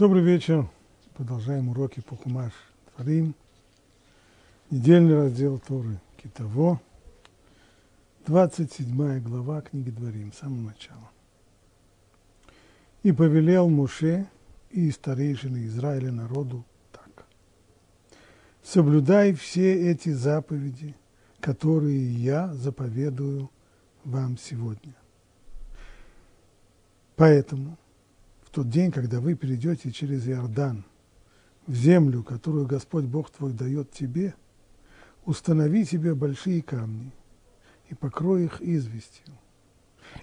Добрый вечер. Продолжаем уроки по Хумаш Творим. Недельный раздел Торы Китово. 27 глава книги Дворим, с самого начала. «И повелел Муше и старейшины Израиля народу так. Соблюдай все эти заповеди, которые я заповедую вам сегодня. Поэтому в тот день, когда вы перейдете через Иордан в землю, которую Господь Бог твой дает тебе, установи себе большие камни и покрой их известью,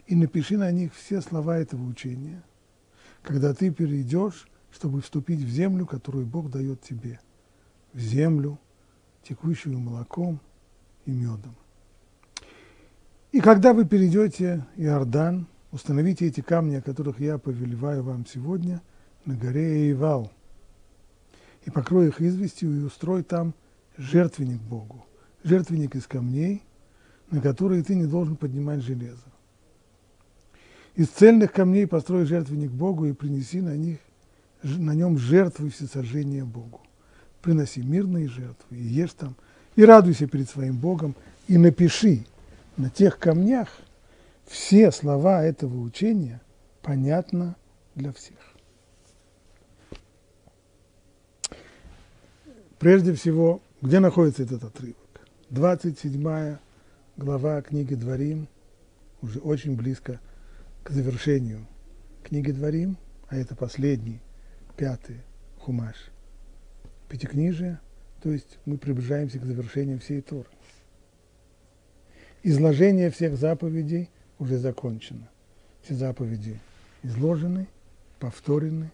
и напиши на них все слова этого учения, когда ты перейдешь, чтобы вступить в землю, которую Бог дает тебе, в землю, текущую молоком и медом. И когда вы перейдете Иордан, Установите эти камни, о которых я повелеваю вам сегодня, на горе Эйвал, и покрой их известью, и устрой там жертвенник Богу, жертвенник из камней, на которые ты не должен поднимать железо. Из цельных камней построй жертвенник Богу и принеси на, них, на нем жертвы всесожжения Богу. Приноси мирные жертвы и ешь там, и радуйся перед своим Богом, и напиши на тех камнях – все слова этого учения понятно для всех. Прежде всего, где находится этот отрывок? 27 глава книги Дворим, уже очень близко к завершению книги Дворим, а это последний, пятый хумаш пятикнижия, то есть мы приближаемся к завершению всей Торы. Изложение всех заповедей уже закончено. Все заповеди изложены, повторены,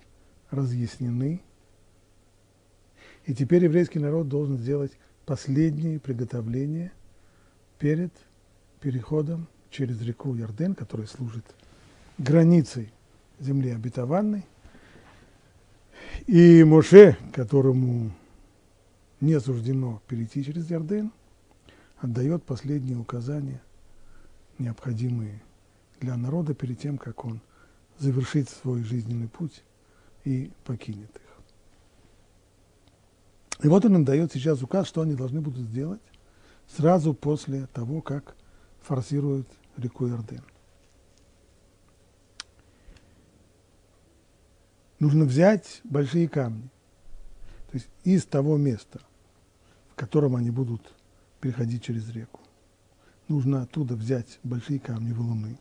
разъяснены. И теперь еврейский народ должен сделать последние приготовления перед переходом через реку Ярден, которая служит границей земли обетованной. И Моше, которому не суждено перейти через Ярден, отдает последние указания – необходимые для народа перед тем, как он завершит свой жизненный путь и покинет их. И вот он им дает сейчас указ, что они должны будут сделать сразу после того, как форсируют реку Ирден. Нужно взять большие камни, то есть из того места, в котором они будут переходить через реку нужно оттуда взять большие камни валуны.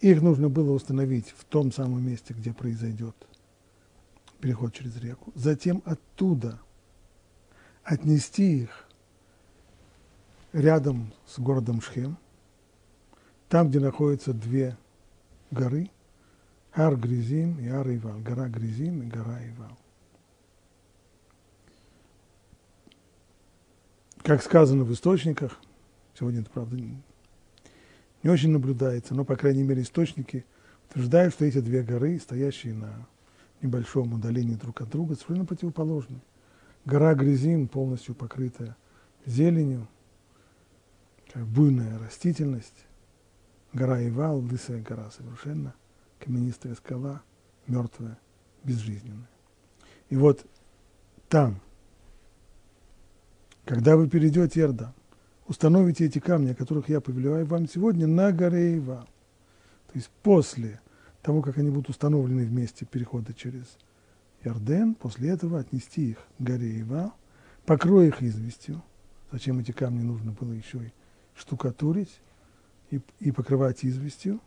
Их нужно было установить в том самом месте, где произойдет переход через реку. Затем оттуда отнести их рядом с городом Шхем, там, где находятся две горы, Ар Гризим и Ар Ивал, гора Гризим и гора Ивал. Как сказано в источниках, сегодня это, правда, не, не очень наблюдается, но, по крайней мере, источники утверждают, что эти две горы, стоящие на небольшом удалении друг от друга, совершенно противоположны. Гора Грязим полностью покрыта зеленью, буйная растительность. Гора Ивал, лысая гора, совершенно каменистая скала, мертвая, безжизненная. И вот там – когда вы перейдете Иордан, установите эти камни, о которых я повелеваю вам сегодня, на горе Ива. То есть после того, как они будут установлены вместе перехода через Иорден, после этого отнести их к горе Ива, покрой их известью. Зачем эти камни нужно было еще и штукатурить и, и покрывать известью?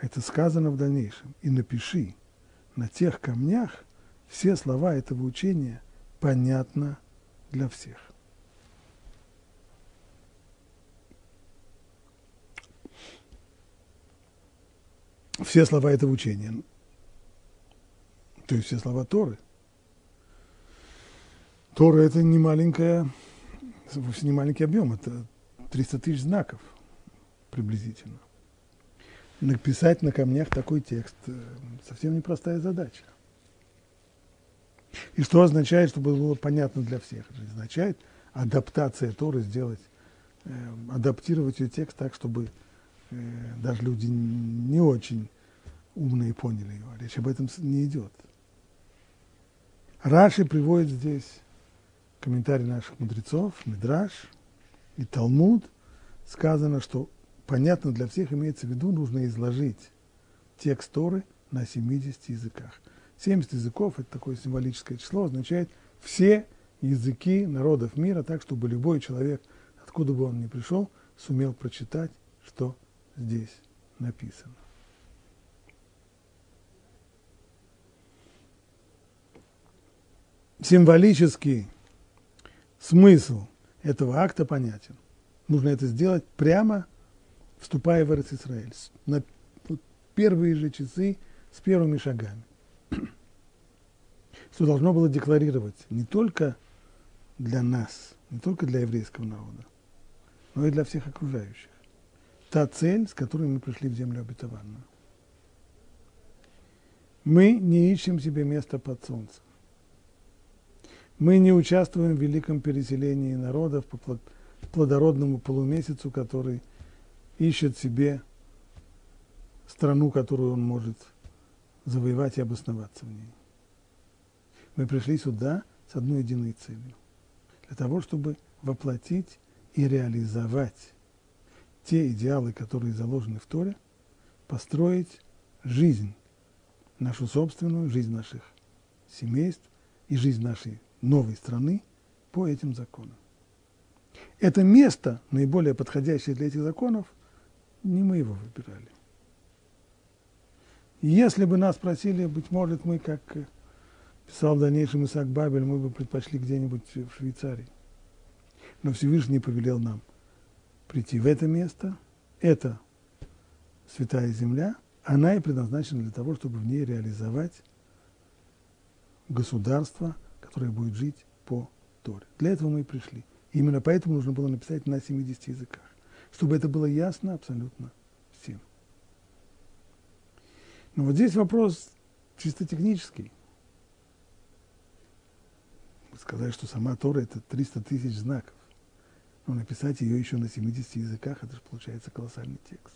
Это сказано в дальнейшем. И напиши на тех камнях все слова этого учения понятно для всех. Все слова этого учения, то есть все слова Торы. Тора – это не маленькая, вовсе не маленький объем, это 300 тысяч знаков приблизительно. Написать на камнях такой текст совсем непростая задача. И что означает, чтобы было понятно для всех? Это означает адаптация Торы, сделать, э, адаптировать ее текст так, чтобы э, даже люди не очень умные поняли его. Речь об этом не идет. Раши приводит здесь комментарий наших мудрецов, Мидраш и Талмуд. Сказано, что понятно для всех имеется в виду, нужно изложить текст Торы на 70 языках. 70 языков – это такое символическое число, означает все языки народов мира, так, чтобы любой человек, откуда бы он ни пришел, сумел прочитать, что здесь написано. Символический смысл этого акта понятен. Нужно это сделать прямо, вступая в Израиль, на первые же часы с первыми шагами. Что должно было декларировать не только для нас, не только для еврейского народа, но и для всех окружающих. Та цель, с которой мы пришли в землю обетованную. Мы не ищем себе места под солнцем. Мы не участвуем в великом переселении народов по плодородному полумесяцу, который ищет себе страну, которую он может завоевать и обосноваться в ней. Мы пришли сюда с одной единой целью. Для того, чтобы воплотить и реализовать те идеалы, которые заложены в Торе, построить жизнь, нашу собственную, жизнь наших семейств и жизнь нашей новой страны по этим законам. Это место, наиболее подходящее для этих законов, не мы его выбирали. Если бы нас спросили, быть может, мы, как писал дальнейшем Исаак Бабель, мы бы предпочли где-нибудь в Швейцарии. Но Всевышний повелел нам прийти в это место. Это святая земля. Она и предназначена для того, чтобы в ней реализовать государство, которое будет жить по Торе. Для этого мы и пришли. И именно поэтому нужно было написать на 70 языках, чтобы это было ясно абсолютно всем. Но вот здесь вопрос чисто технический. Сказать, что сама Тора – это 300 тысяч знаков. Но написать ее еще на 70 языках – это же получается колоссальный текст.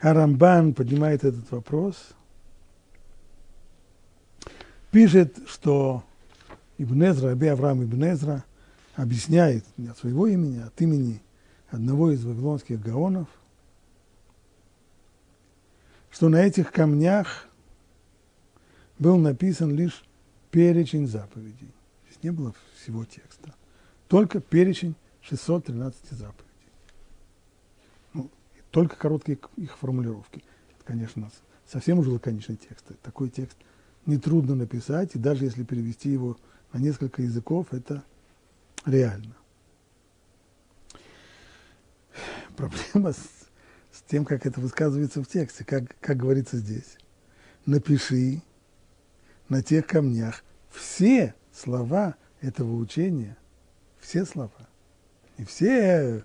Арамбан поднимает этот вопрос, пишет, что Ибнезра, Аби Авраам Ибнезра объясняет не от своего имени, а от имени одного из вавилонских гаонов, что на этих камнях был написан лишь перечень заповедей. Здесь не было всего текста. Только перечень 613 заповедей. Ну, только короткие их формулировки. Это, конечно, совсем уже лаконичный текст. Такой текст нетрудно написать, и даже если перевести его на несколько языков, это реально проблема с, с тем, как это высказывается в тексте, как, как говорится здесь. Напиши на тех камнях все слова этого учения, все слова, не все,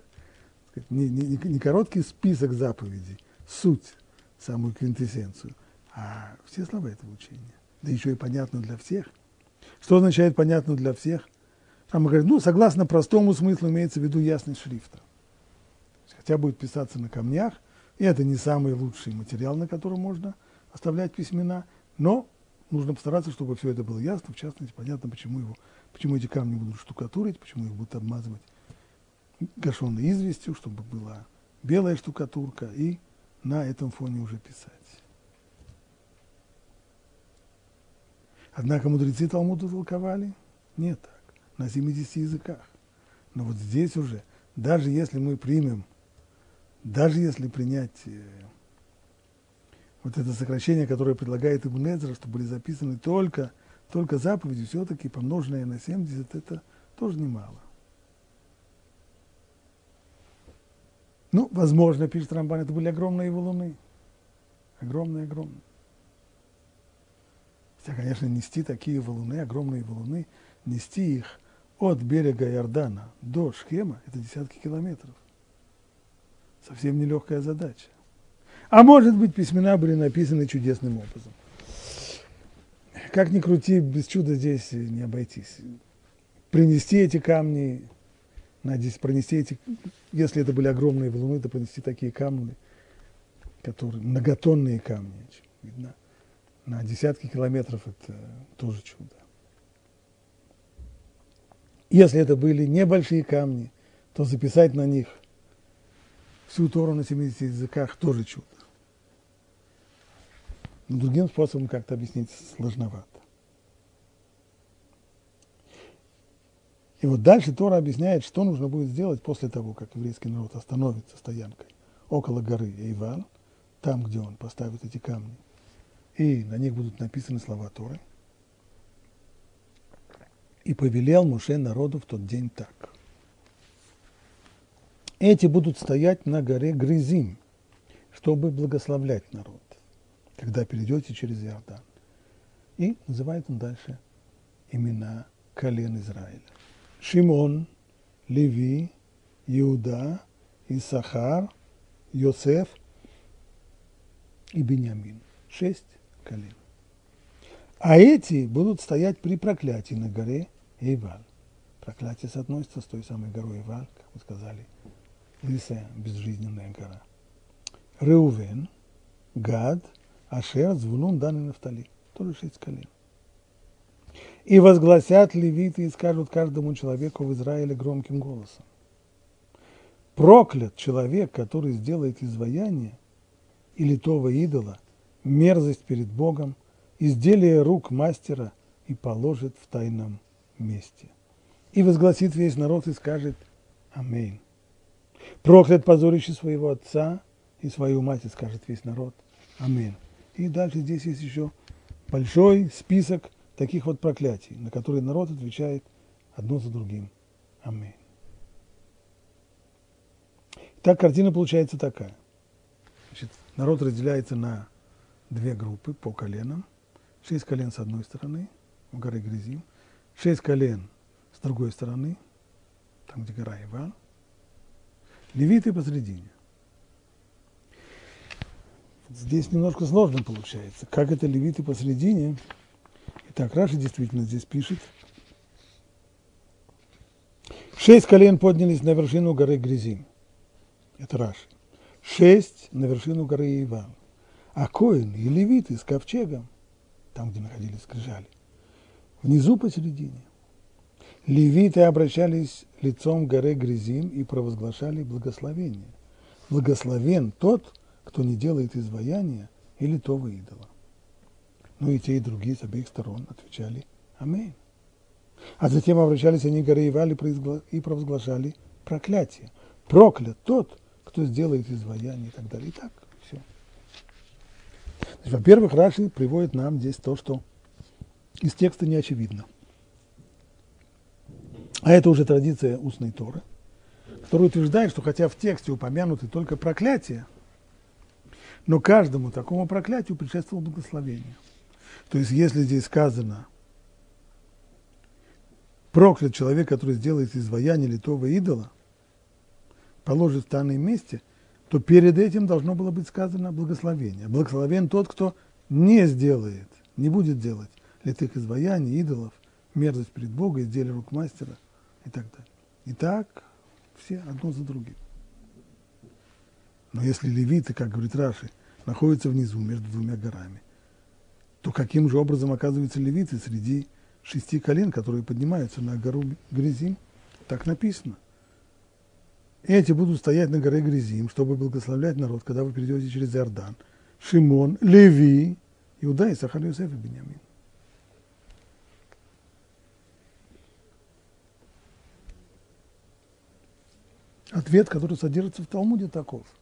не, не, не короткий список заповедей, суть, самую квинтэссенцию, а все слова этого учения. Да еще и понятно для всех. Что означает понятно для всех? Там говорят, ну, согласно простому смыслу имеется в виду ясность шрифта хотя будет писаться на камнях, и это не самый лучший материал, на котором можно оставлять письмена, но нужно постараться, чтобы все это было ясно, в частности, понятно, почему, его, почему эти камни будут штукатурить, почему их будут обмазывать гашенной известью, чтобы была белая штукатурка, и на этом фоне уже писать. Однако мудрецы Талмуда толковали не так, на 70 языках. Но вот здесь уже, даже если мы примем даже если принять э, вот это сокращение, которое предлагает Ибн Эзра, что были записаны только, только заповеди, все-таки помноженное на 70, это тоже немало. Ну, возможно, пишет Рамбан, это были огромные валуны. Огромные, огромные. Хотя, конечно, нести такие валуны, огромные валуны, нести их от берега Иордана до Шхема, это десятки километров. Совсем нелегкая задача. А может быть, письмена были написаны чудесным образом. Как ни крути, без чуда здесь не обойтись. Принести эти камни на 10, пронести эти, если это были огромные валуны, то пронести такие камни, которые, многотонные камни, видно, на десятки километров это тоже чудо. Если это были небольшие камни, то записать на них всю Тору на 70 языках тоже чудо. Но другим способом как-то объяснить сложновато. И вот дальше Тора объясняет, что нужно будет сделать после того, как еврейский народ остановится стоянкой около горы Эйвал, там, где он поставит эти камни, и на них будут написаны слова Торы. И повелел Муше народу в тот день так. Эти будут стоять на горе Грызим, чтобы благословлять народ, когда перейдете через Иордан. И называет он дальше имена колен Израиля. Шимон, Леви, Иуда, Исахар, Йосеф и Бениамин. Шесть колен. А эти будут стоять при проклятии на горе Эйваль. Проклятие соотносится с той самой горой Эйваль, как мы сказали, лысая безжизненная гора. Реувен, Гад, Ашер, Звулун, Дан и Нафтали. Тоже шесть колен. И возгласят левиты и скажут каждому человеку в Израиле громким голосом. Проклят человек, который сделает изваяние или того идола, мерзость перед Богом, изделие рук мастера и положит в тайном месте. И возгласит весь народ и скажет Аминь. Проклят позорище своего отца и свою мать, и скажет весь народ Аминь. И дальше здесь есть еще большой список таких вот проклятий, на которые народ отвечает одно за другим. Аминь. Так картина получается такая. Значит, народ разделяется на две группы по коленам. Шесть колен с одной стороны, в горы Грязим. Шесть колен с другой стороны, там, где гора Иван. Левиты посредине. Здесь немножко сложно получается. Как это левиты посредине – Итак, Раши действительно здесь пишет. Шесть колен поднялись на вершину горы Грязим. Это Раши. Шесть на вершину горы Иван. А Коин и Левиты с ковчегом, там, где находились скрижали, внизу посередине. Левиты обращались лицом к горе Грязим и провозглашали благословение. Благословен тот, кто не делает изваяния или того идола. Ну и те, и другие с обеих сторон отвечали «Аминь». А затем обращались они к горе Ивали и провозглашали проклятие. Проклят тот, кто сделает изваяние и так далее. И так все. во-первых, Раши приводит нам здесь то, что из текста не очевидно. А это уже традиция устной Торы, которая утверждает, что хотя в тексте упомянуты только проклятия, но каждому такому проклятию предшествовало благословение – то есть, если здесь сказано, проклят человек, который сделает изваяние литого идола, положит в данном месте, то перед этим должно было быть сказано благословение. Благословен тот, кто не сделает, не будет делать литых изваяний, идолов, мерзость перед Богом, изделие рук мастера и так далее. И так все одно за другим. Но если левиты, как говорит Раши, находятся внизу между двумя горами, то каким же образом оказываются левиты среди шести колен, которые поднимаются на гору Грязим? Так написано. Эти будут стоять на горе Грязим, чтобы благословлять народ, когда вы перейдете через Иордан. Шимон, Леви, Иуда, и Сахар, Йосеф и Бениамин. Ответ, который содержится в Талмуде, таков –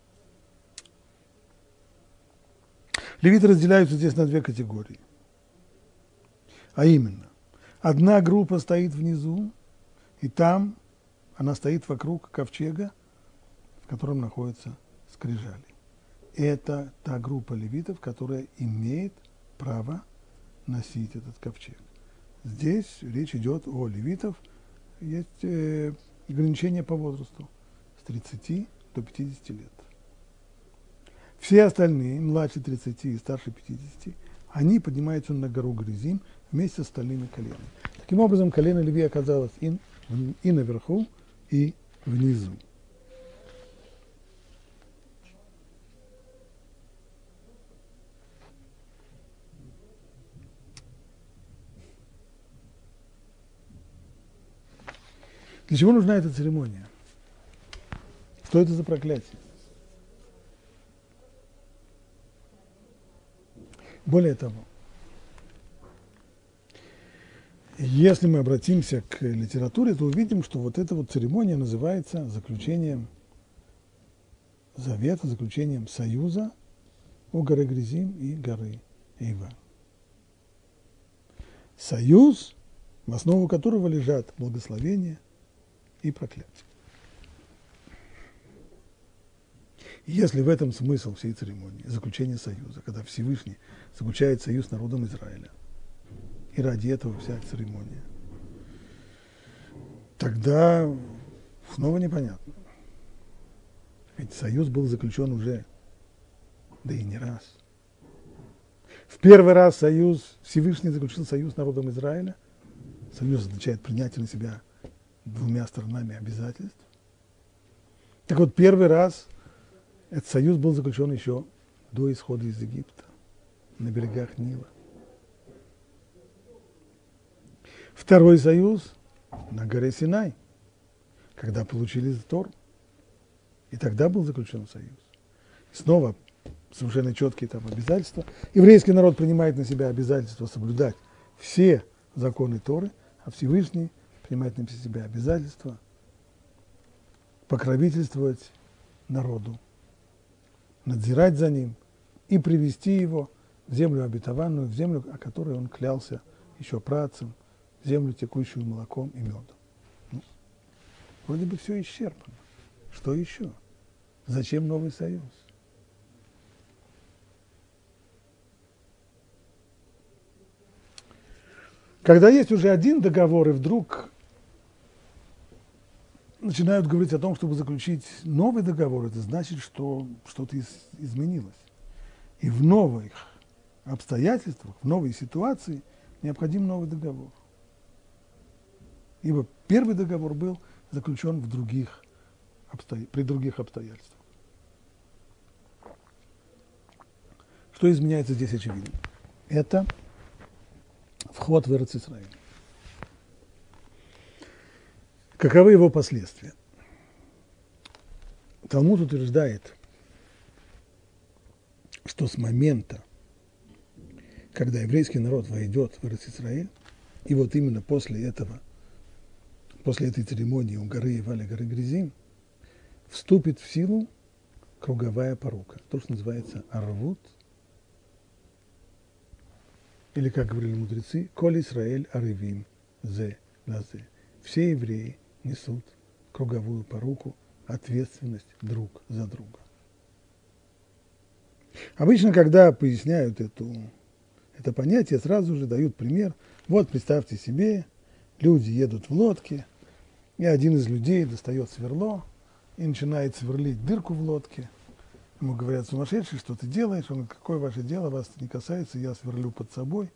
Левиты разделяются здесь на две категории. А именно, одна группа стоит внизу, и там она стоит вокруг ковчега, в котором находятся скрижали. Это та группа левитов, которая имеет право носить этот ковчег. Здесь речь идет о левитов, есть э, ограничения по возрасту с 30 до 50 лет. Все остальные, младше 30 и старше 50, они поднимаются на гору Грызим вместе с остальными коленами. Таким образом, колено Леви оказалось и, и наверху, и внизу. Для чего нужна эта церемония? Что это за проклятие? Более того, если мы обратимся к литературе, то увидим, что вот эта вот церемония называется заключением завета, заключением союза у горы Гризим и горы Ива. Союз, в основу которого лежат благословения и проклятие. Если в этом смысл всей церемонии, заключение союза, когда Всевышний заключает союз с народом Израиля, и ради этого вся церемония, тогда снова непонятно. Ведь союз был заключен уже, да и не раз. В первый раз союз, Всевышний заключил союз с народом Израиля. Союз означает принятие на себя двумя сторонами обязательств. Так вот, первый раз – этот союз был заключен еще до исхода из Египта, на берегах Нила. Второй союз на горе Синай, когда получили Тор. И тогда был заключен союз. И снова совершенно четкие там обязательства. Еврейский народ принимает на себя обязательство соблюдать все законы Торы, а Всевышний принимает на себя обязательство покровительствовать народу надзирать за ним и привести его в землю обетованную, в землю, о которой он клялся еще працам, в землю, текущую молоком и медом. Ну, вроде бы все исчерпано. Что еще? Зачем новый союз? Когда есть уже один договор, и вдруг начинают говорить о том, чтобы заключить новый договор, это значит, что что-то из, изменилось. И в новых обстоятельствах, в новой ситуации необходим новый договор. Ибо первый договор был заключен в других обстоя... при других обстоятельствах. Что изменяется здесь очевидно? Это вход в Израиль. Каковы его последствия? Талмуд утверждает, что с момента, когда еврейский народ войдет в Израиль, и вот именно после этого, после этой церемонии у горы Ивали, горы Грязим, вступит в силу круговая порука, то, что называется арвут, или, как говорили мудрецы, коль Исраэль арывим зе лазе. Все евреи – несут круговую поруку, ответственность друг за друга. Обычно, когда поясняют эту, это понятие, сразу же дают пример. Вот представьте себе, люди едут в лодке, и один из людей достает сверло и начинает сверлить дырку в лодке. Ему говорят, сумасшедший, что ты делаешь? Он говорит, какое ваше дело, вас не касается, я сверлю под собой.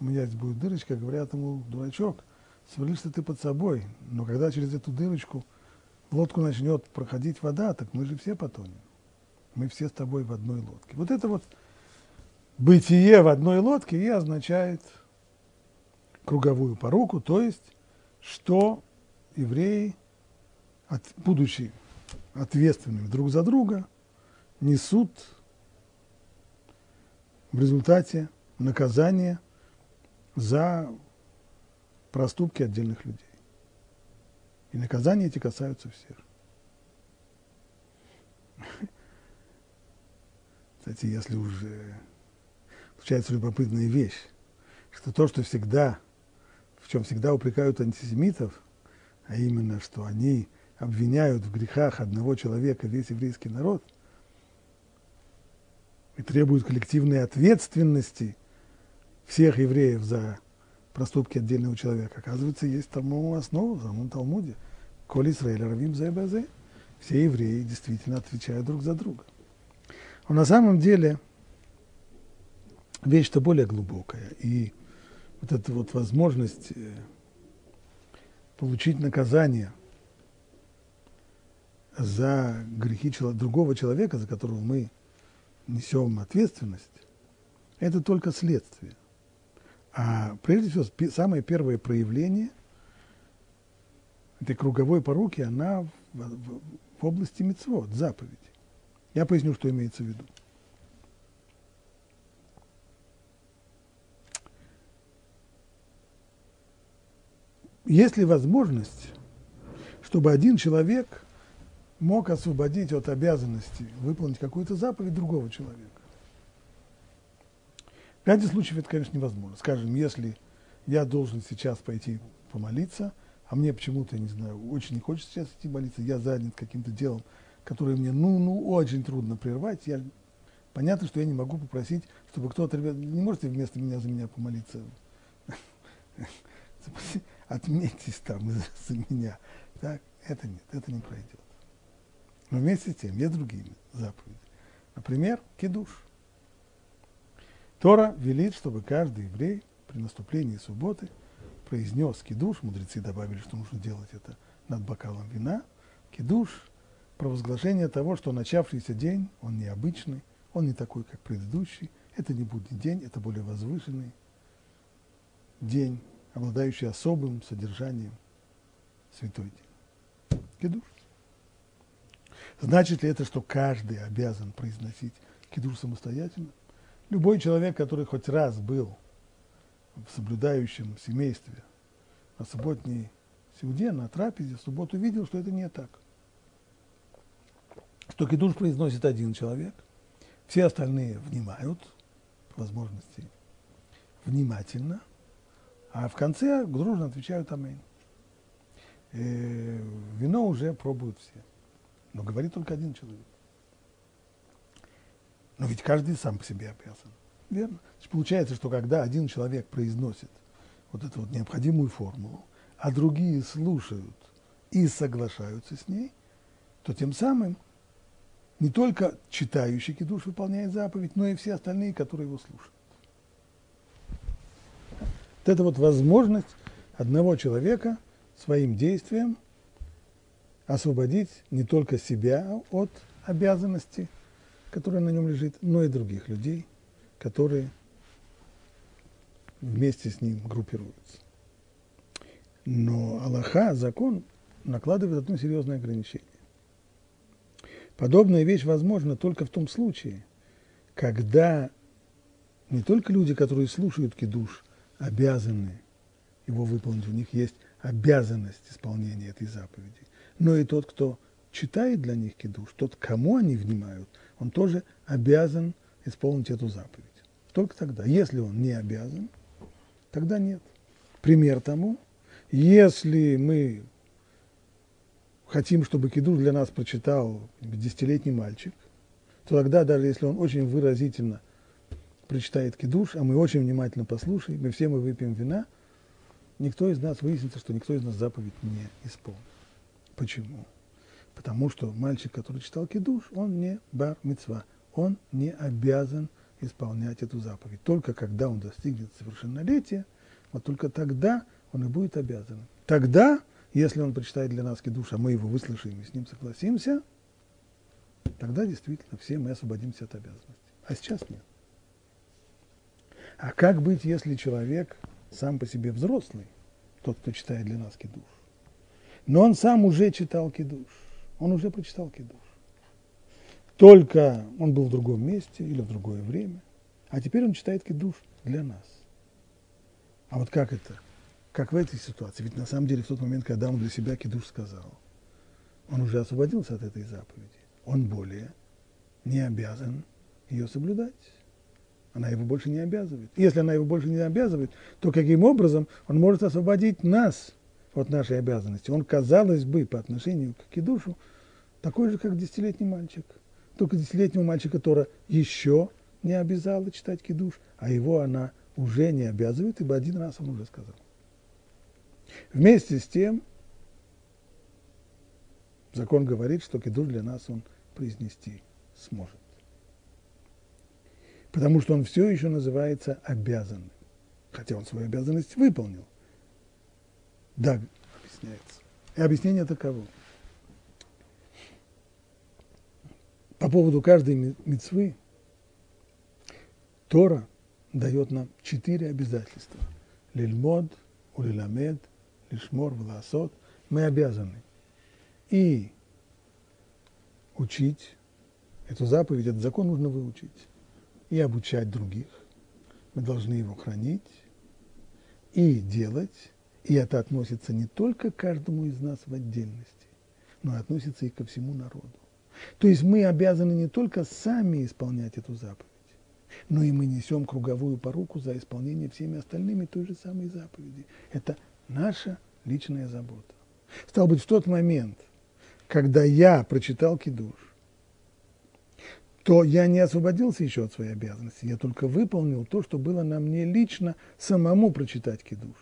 У меня здесь будет дырочка. Говорят ему, дурачок, свалишься ты под собой, но когда через эту дырочку лодку начнет проходить вода, так мы же все потонем. Мы все с тобой в одной лодке. Вот это вот бытие в одной лодке и означает круговую поруку, то есть, что евреи, от, будучи ответственными друг за друга, несут в результате наказание за проступки отдельных людей. И наказания эти касаются всех. Кстати, если уже случается любопытная вещь, что то, что всегда, в чем всегда упрекают антисемитов, а именно, что они обвиняют в грехах одного человека весь еврейский народ и требуют коллективной ответственности всех евреев за проступки отдельного человека. Оказывается, есть тому основа в самом Талмуде. Коли Израиль равим за Все евреи действительно отвечают друг за друга. Но на самом деле вещь-то более глубокая. И вот эта вот возможность э, получить наказание за грехи другого человека, за которого мы несем ответственность, это только следствие. А прежде всего, самое первое проявление этой круговой поруки, она в, в, в области мецвод, заповеди. Я поясню, что имеется в виду. Есть ли возможность, чтобы один человек мог освободить от обязанности выполнить какую-то заповедь другого человека? В ряде случаев это, конечно, невозможно. Скажем, если я должен сейчас пойти помолиться, а мне почему-то, не знаю, очень не хочется сейчас идти молиться, я занят каким-то делом, которое мне, ну, ну, очень трудно прервать, я, понятно, что я не могу попросить, чтобы кто-то, не можете вместо меня за меня помолиться? Отметьтесь там за меня. Так, это нет, это не пройдет. Но вместе с тем есть другие заповеди. Например, кидуш. Тора велит, чтобы каждый еврей при наступлении субботы произнес кидуш, мудрецы добавили, что нужно делать это над бокалом вина, кидуш, провозглашение того, что начавшийся день, он необычный, он не такой, как предыдущий, это не будний день, это более возвышенный день, обладающий особым содержанием святой день. Кидуш. Значит ли это, что каждый обязан произносить кидуш самостоятельно? Любой человек, который хоть раз был в соблюдающем семействе на субботней сеуде, на трапезе, в субботу видел, что это не так. Что кидуш произносит один человек, все остальные внимают, по возможности, внимательно, а в конце дружно отвечают «Аминь». Э, вино уже пробуют все, но говорит только один человек. Но ведь каждый сам по себе обязан. Верно? Значит, получается, что когда один человек произносит вот эту вот необходимую формулу, а другие слушают и соглашаются с ней, то тем самым не только читающий кидуш выполняет заповедь, но и все остальные, которые его слушают. Вот это вот возможность одного человека своим действием освободить не только себя от обязанности которая на нем лежит, но и других людей, которые вместе с ним группируются. Но Аллаха, закон, накладывает одно серьезное ограничение. Подобная вещь возможна только в том случае, когда не только люди, которые слушают кидуш, обязаны его выполнить, у них есть обязанность исполнения этой заповеди, но и тот, кто читает для них кидуш, тот, кому они внимают – он тоже обязан исполнить эту заповедь. Только тогда. Если он не обязан, тогда нет. Пример тому, если мы хотим, чтобы кидуш для нас прочитал десятилетний мальчик, то тогда, даже если он очень выразительно прочитает кидуш, а мы очень внимательно послушаем, и все мы выпьем вина, никто из нас, выяснится, что никто из нас заповедь не исполнит. Почему? Потому что мальчик, который читал кидуш, он не бар мецва, он не обязан исполнять эту заповедь. Только когда он достигнет совершеннолетия, вот только тогда он и будет обязан. Тогда, если он прочитает для нас кидуш, а мы его выслушаем и с ним согласимся, тогда действительно все мы освободимся от обязанности. А сейчас нет. А как быть, если человек сам по себе взрослый, тот, кто читает для нас кидуш, но он сам уже читал кидуш, он уже прочитал Кидуш. Только он был в другом месте или в другое время, а теперь он читает Кидуш для нас. А вот как это? Как в этой ситуации? Ведь на самом деле в тот момент, когда он для себя Кидуш сказал, он уже освободился от этой заповеди. Он более не обязан ее соблюдать. Она его больше не обязывает. Если она его больше не обязывает, то каким образом он может освободить нас от нашей обязанности. Он, казалось бы, по отношению к кидушу, такой же, как десятилетний мальчик. Только десятилетнего мальчика Тора еще не обязала читать кидуш, а его она уже не обязывает, ибо один раз он уже сказал. Вместе с тем, закон говорит, что кидуш для нас он произнести сможет. Потому что он все еще называется обязанным, хотя он свою обязанность выполнил. Да, объясняется. И объяснение таково. Поводу каждой мецвы Тора дает нам четыре обязательства. Лильмод, улиламед, лишмор, власот. Мы обязаны и учить, эту заповедь, этот закон нужно выучить, и обучать других. Мы должны его хранить и делать, и это относится не только к каждому из нас в отдельности, но относится и ко всему народу. То есть мы обязаны не только сами исполнять эту заповедь, но и мы несем круговую поруку за исполнение всеми остальными той же самой заповеди. Это наша личная забота. Стал быть, в тот момент, когда я прочитал кидуш, то я не освободился еще от своей обязанности, я только выполнил то, что было на мне лично самому прочитать кидуш.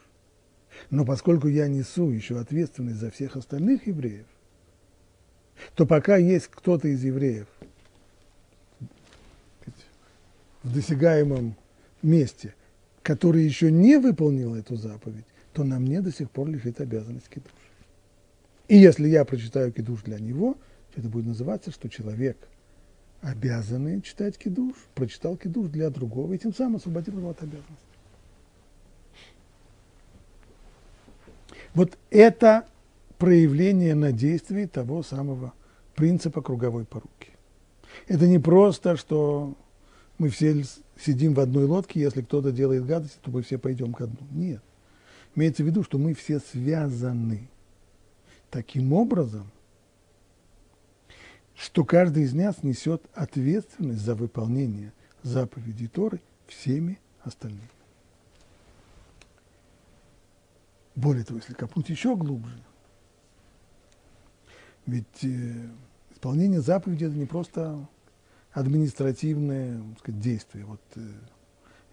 Но поскольку я несу еще ответственность за всех остальных евреев, то пока есть кто-то из евреев в досягаемом месте, который еще не выполнил эту заповедь, то на мне до сих пор лежит обязанность кидуш. И если я прочитаю кидуш для него, то это будет называться, что человек, обязанный читать кидуш, прочитал кидуш для другого, и тем самым освободил его от обязанности. Вот это проявление на действии того самого принципа круговой поруки. Это не просто, что мы все сидим в одной лодке, если кто-то делает гадости, то мы все пойдем ко дну. Нет. Имеется в виду, что мы все связаны таким образом, что каждый из нас несет ответственность за выполнение заповедей Торы всеми остальными. Более того, если копнуть еще глубже, ведь э, исполнение заповеди – это не просто административное так сказать, действие. Вот э,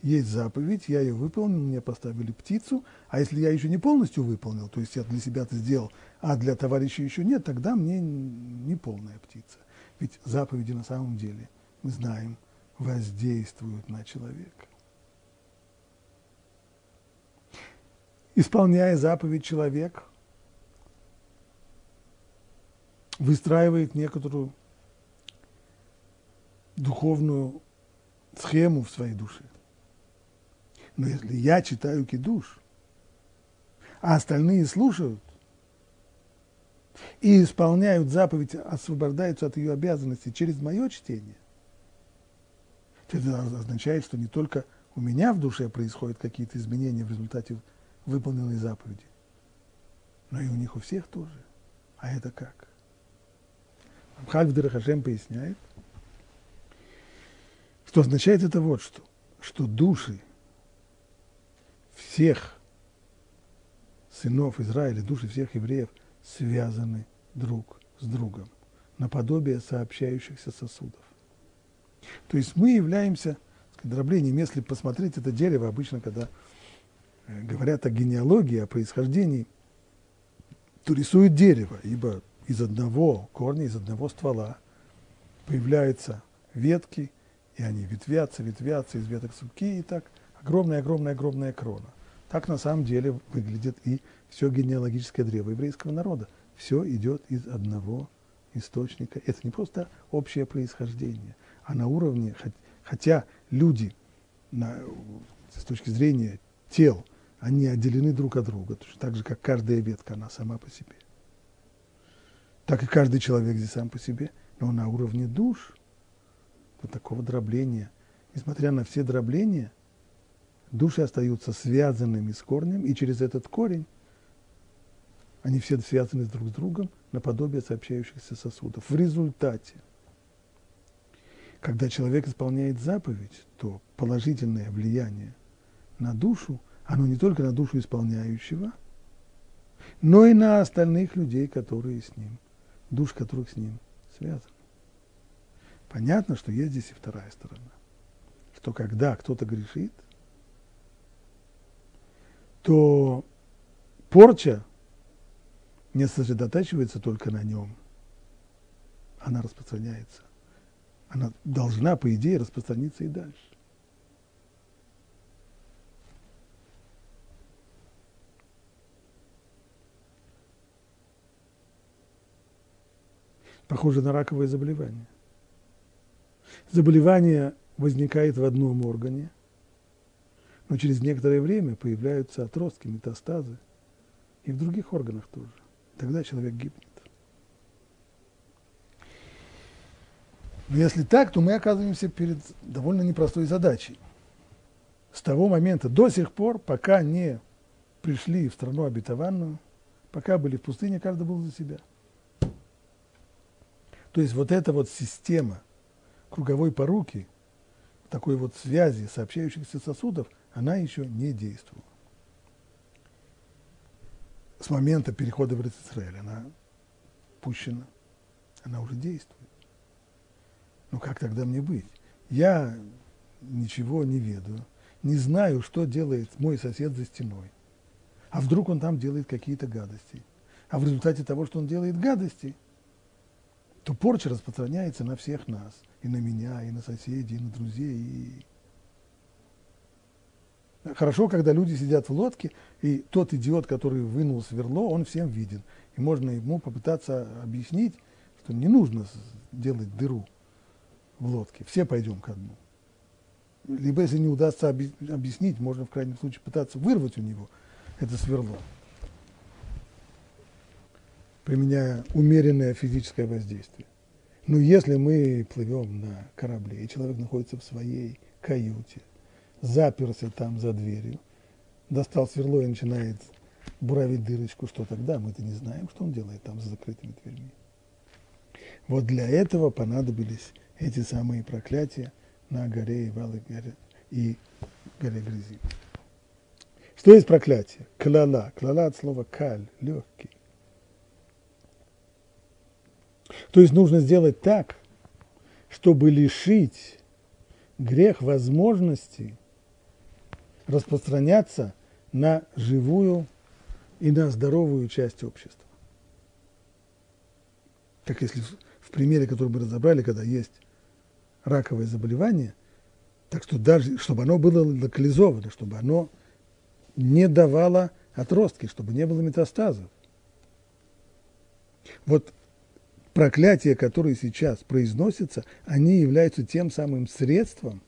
есть заповедь, я ее выполнил, мне поставили птицу, а если я еще не полностью выполнил, то есть я для себя это сделал, а для товарища еще нет, тогда мне не полная птица. Ведь заповеди на самом деле, мы знаем, воздействуют на человека. Исполняя заповедь, человек выстраивает некоторую духовную схему в своей душе. Но если я читаю кидуш, а остальные слушают и исполняют заповедь, освобождаются от ее обязанностей через мое чтение, то это означает, что не только у меня в душе происходят какие-то изменения в результате выполненной заповеди, но и у них у всех тоже. А это как? Абхальф Дерахашем поясняет, что означает это вот что, что души всех сынов Израиля, души всех евреев связаны друг с другом, наподобие сообщающихся сосудов. То есть мы являемся дроблением, если посмотреть это дерево, обычно, когда э, говорят о генеалогии, о происхождении, то рисуют дерево, ибо из одного корня, из одного ствола появляются ветки, и они ветвятся, ветвятся, из веток суки, и так огромная-огромная-огромная крона. Так на самом деле выглядит и все генеалогическое древо еврейского народа. Все идет из одного источника. Это не просто общее происхождение, а на уровне, хотя люди на, с точки зрения тел, они отделены друг от друга, так же, как каждая ветка, она сама по себе. Так и каждый человек здесь сам по себе, но на уровне душ вот такого дробления. Несмотря на все дробления, души остаются связанными с корнем, и через этот корень они все связаны друг с другом наподобие сообщающихся сосудов. В результате, когда человек исполняет заповедь, то положительное влияние на душу, оно не только на душу исполняющего, но и на остальных людей, которые с ним, душ которых с ним связаны. Понятно, что есть здесь и вторая сторона. Что когда кто-то грешит, то порча не сосредотачивается только на нем. Она распространяется. Она должна, по идее, распространиться и дальше. Похоже на раковое заболевание. Заболевание возникает в одном органе, но через некоторое время появляются отростки, метастазы и в других органах тоже. Тогда человек гибнет. Но если так, то мы оказываемся перед довольно непростой задачей. С того момента до сих пор, пока не пришли в страну обетованную, пока были в пустыне, каждый был за себя. То есть вот эта вот система круговой поруки, такой вот связи сообщающихся сосудов, она еще не действовала. С момента перехода в Израиль она пущена, она уже действует. Ну как тогда мне быть? Я ничего не ведаю, не знаю, что делает мой сосед за стеной. А вдруг он там делает какие-то гадости. А в результате того, что он делает гадости, то порча распространяется на всех нас. И на меня, и на соседей, и на друзей. И... Хорошо, когда люди сидят в лодке, и тот идиот, который вынул сверло, он всем виден. И можно ему попытаться объяснить, что не нужно делать дыру в лодке. Все пойдем ко дну. Либо, если не удастся объяснить, можно в крайнем случае пытаться вырвать у него это сверло, применяя умеренное физическое воздействие. Но если мы плывем на корабле, и человек находится в своей каюте, заперся там за дверью, достал сверло и начинает буравить дырочку, что тогда? Мы-то не знаем, что он делает там за закрытыми дверьми. Вот для этого понадобились эти самые проклятия на горе и валы горе, и горе грязи. Что есть проклятие? Клала. Клала от слова каль, легкий. То есть нужно сделать так, чтобы лишить грех возможности распространяться на живую и на здоровую часть общества. Как если в примере, который мы разобрали, когда есть раковое заболевание, так что даже, чтобы оно было локализовано, чтобы оно не давала отростки, чтобы не было метастазов. Вот проклятия, которые сейчас произносятся, они являются тем самым средством,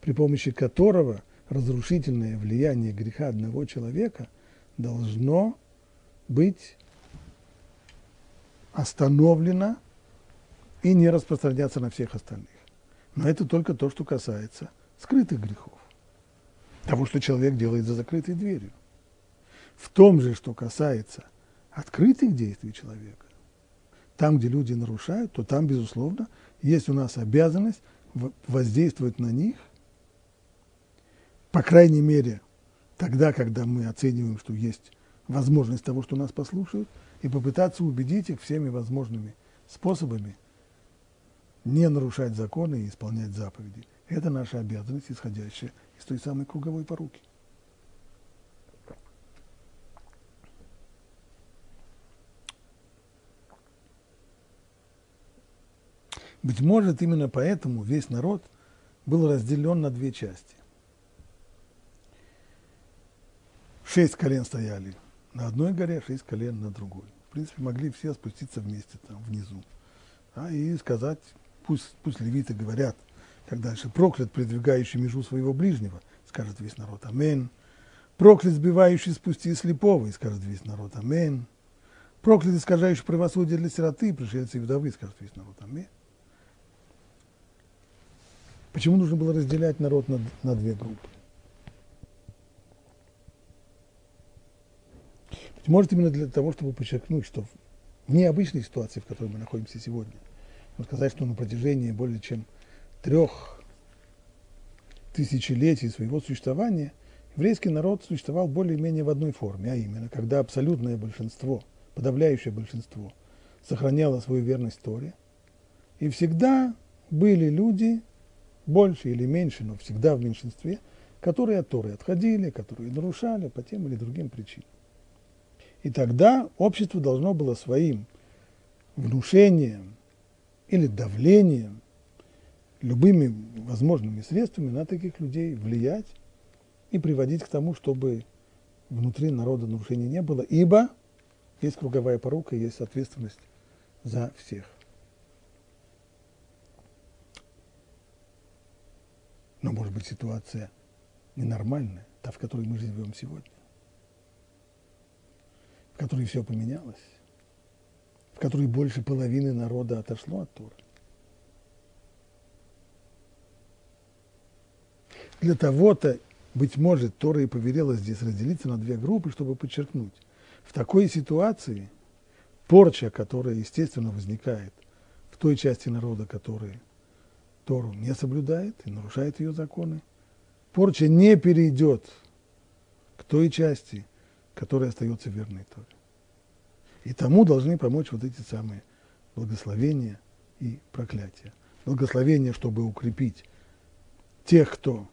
при помощи которого разрушительное влияние греха одного человека должно быть остановлено и не распространяться на всех остальных. Но это только то, что касается скрытых грехов того, что человек делает за закрытой дверью. В том же, что касается открытых действий человека, там, где люди нарушают, то там, безусловно, есть у нас обязанность воздействовать на них, по крайней мере, тогда, когда мы оцениваем, что есть возможность того, что нас послушают, и попытаться убедить их всеми возможными способами не нарушать законы и исполнять заповеди. Это наша обязанность, исходящая из той самой круговой поруки. Быть может, именно поэтому весь народ был разделен на две части. Шесть колен стояли на одной горе, шесть колен на другой. В принципе, могли все спуститься вместе там внизу а, и сказать, пусть, пусть левиты говорят, как дальше, проклят, предвигающий межу своего ближнего, скажет весь народ, амин. Проклят, сбивающий с пути слепого, и скажет весь народ, амин. Проклят, искажающий правосудие для сироты, пришельцы и вдовы, скажет весь народ, амин. Почему нужно было разделять народ на, на две группы? Может, именно для того, чтобы подчеркнуть, что в необычной ситуации, в которой мы находимся сегодня, сказать, что на протяжении более чем трех тысячелетий своего существования еврейский народ существовал более-менее в одной форме, а именно, когда абсолютное большинство, подавляющее большинство, сохраняло свою верность Торе, и всегда были люди, больше или меньше, но всегда в меньшинстве, которые от Торы отходили, которые нарушали по тем или другим причинам. И тогда общество должно было своим внушением или давлением любыми возможными средствами на таких людей влиять и приводить к тому, чтобы внутри народа нарушений не было, ибо есть круговая порука, есть ответственность за всех. Но может быть ситуация ненормальная, та, в которой мы живем сегодня, в которой все поменялось, в которой больше половины народа отошло от Торы. Для того-то, быть может, Тора и повелела здесь разделиться на две группы, чтобы подчеркнуть. В такой ситуации порча, которая, естественно, возникает в той части народа, которая Тору не соблюдает и нарушает ее законы, порча не перейдет к той части, которая остается верной Торе. И тому должны помочь вот эти самые благословения и проклятия. Благословение, чтобы укрепить тех, кто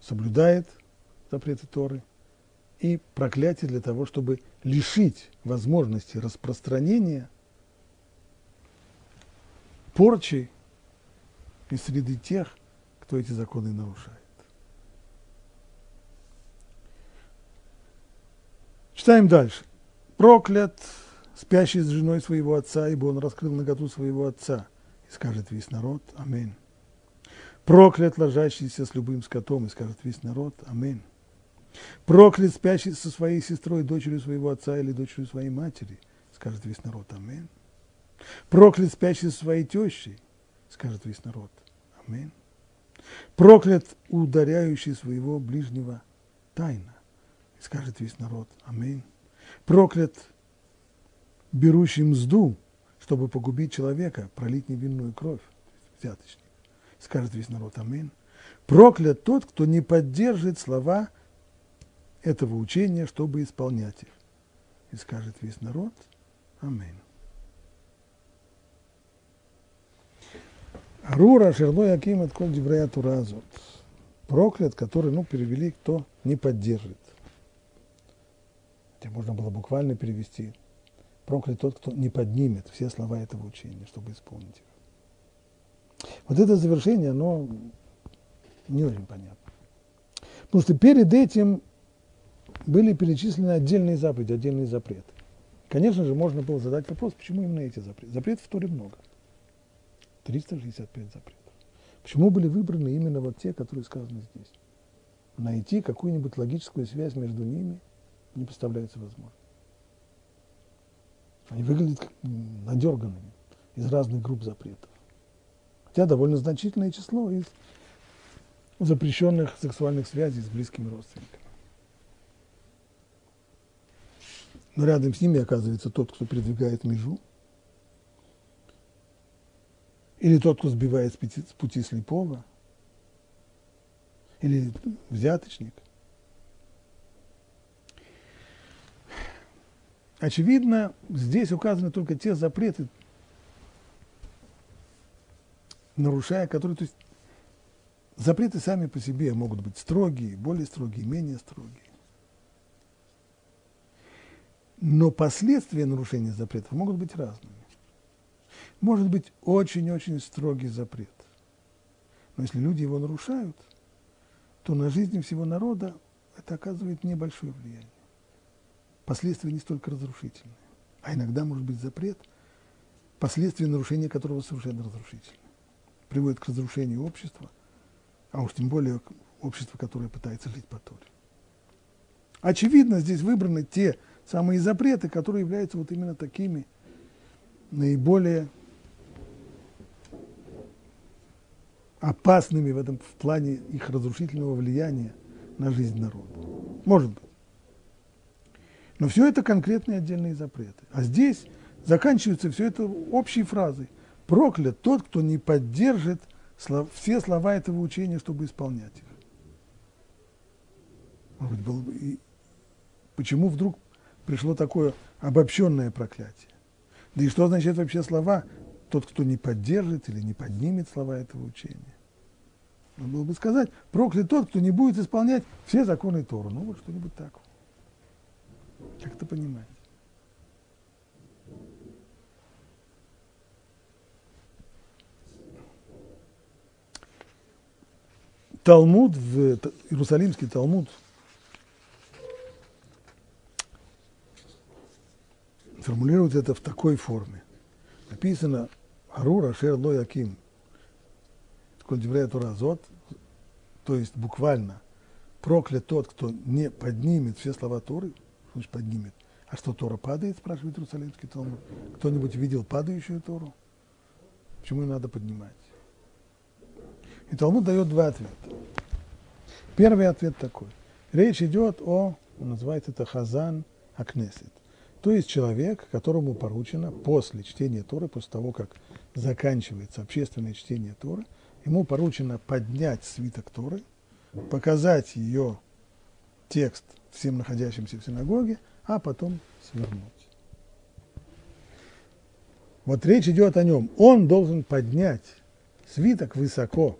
соблюдает запреты Торы, и проклятие для того, чтобы лишить возможности распространения порчи из среды тех, кто эти законы нарушает. Читаем дальше. Проклят спящий с женой своего отца, ибо он раскрыл наготу своего отца. И скажет весь народ, аминь. Проклят ложащийся с любым скотом, и скажет весь народ, аминь. Проклят спящий со своей сестрой, дочерью своего отца или дочерью своей матери, скажет весь народ, аминь. Проклят спящий со своей тещей, скажет весь народ, аминь. Проклят ударяющий своего ближнего тайно, скажет весь народ, аминь. Проклят берущий мзду, чтобы погубить человека, пролить невинную кровь, взяточник скажет весь народ Аминь. Проклят тот, кто не поддержит слова этого учения, чтобы исполнять их. И скажет весь народ Аминь. Арура Шерлой Аким от Коль Туразот. Проклят, который, ну, перевели, кто не поддержит. Хотя можно было буквально перевести. Проклят тот, кто не поднимет все слова этого учения, чтобы исполнить их. Вот это завершение, оно не очень понятно. Потому что перед этим были перечислены отдельные заповеди, отдельные запреты. Конечно же, можно было задать вопрос, почему именно эти запреты. Запретов в Торе много. 365 запретов. Почему были выбраны именно вот те, которые сказаны здесь? Найти какую-нибудь логическую связь между ними не представляется возможным. Они выглядят как надерганными из разных групп запретов хотя довольно значительное число из запрещенных сексуальных связей с близкими родственниками. Но рядом с ними оказывается тот, кто передвигает межу, или тот, кто сбивает с пути, с пути слепого, или взяточник. Очевидно, здесь указаны только те запреты, нарушая которые, то есть запреты сами по себе могут быть строгие, более строгие, менее строгие. Но последствия нарушения запретов могут быть разными. Может быть очень-очень строгий запрет. Но если люди его нарушают, то на жизнь всего народа это оказывает небольшое влияние. Последствия не столько разрушительные. А иногда может быть запрет, последствия нарушения которого совершенно разрушительны приводит к разрушению общества, а уж тем более общества, которое пытается жить по Торе. Очевидно, здесь выбраны те самые запреты, которые являются вот именно такими наиболее опасными в этом в плане их разрушительного влияния на жизнь народа. Может быть. Но все это конкретные отдельные запреты. А здесь заканчивается все это общей фразой проклят тот, кто не поддержит слов, все слова этого учения, чтобы исполнять их. Может быть, было бы и почему вдруг пришло такое обобщенное проклятие? Да и что означает вообще слова «тот, кто не поддержит или не поднимет слова этого учения»? Надо было бы сказать, проклят тот, кто не будет исполнять все законы Тору. Ну, вот что-нибудь такое. Как это понимать? Талмуд, в Иерусалимский Талмуд, формулирует это в такой форме. Написано Арура Шер Лой Аким. Коль Тура Зот, то есть буквально проклят тот, кто не поднимет все слова Торы, значит поднимет. А что Тора падает, спрашивает Иерусалимский Талмуд. Кто-нибудь видел падающую Тору? Почему ее надо поднимать? И Талмуд дает два ответа. Первый ответ такой. Речь идет о, он называет это Хазан Акнесет. То есть человек, которому поручено после чтения Торы, после того, как заканчивается общественное чтение Торы, ему поручено поднять свиток Торы, показать ее текст всем находящимся в синагоге, а потом свернуть. Вот речь идет о нем. Он должен поднять свиток высоко,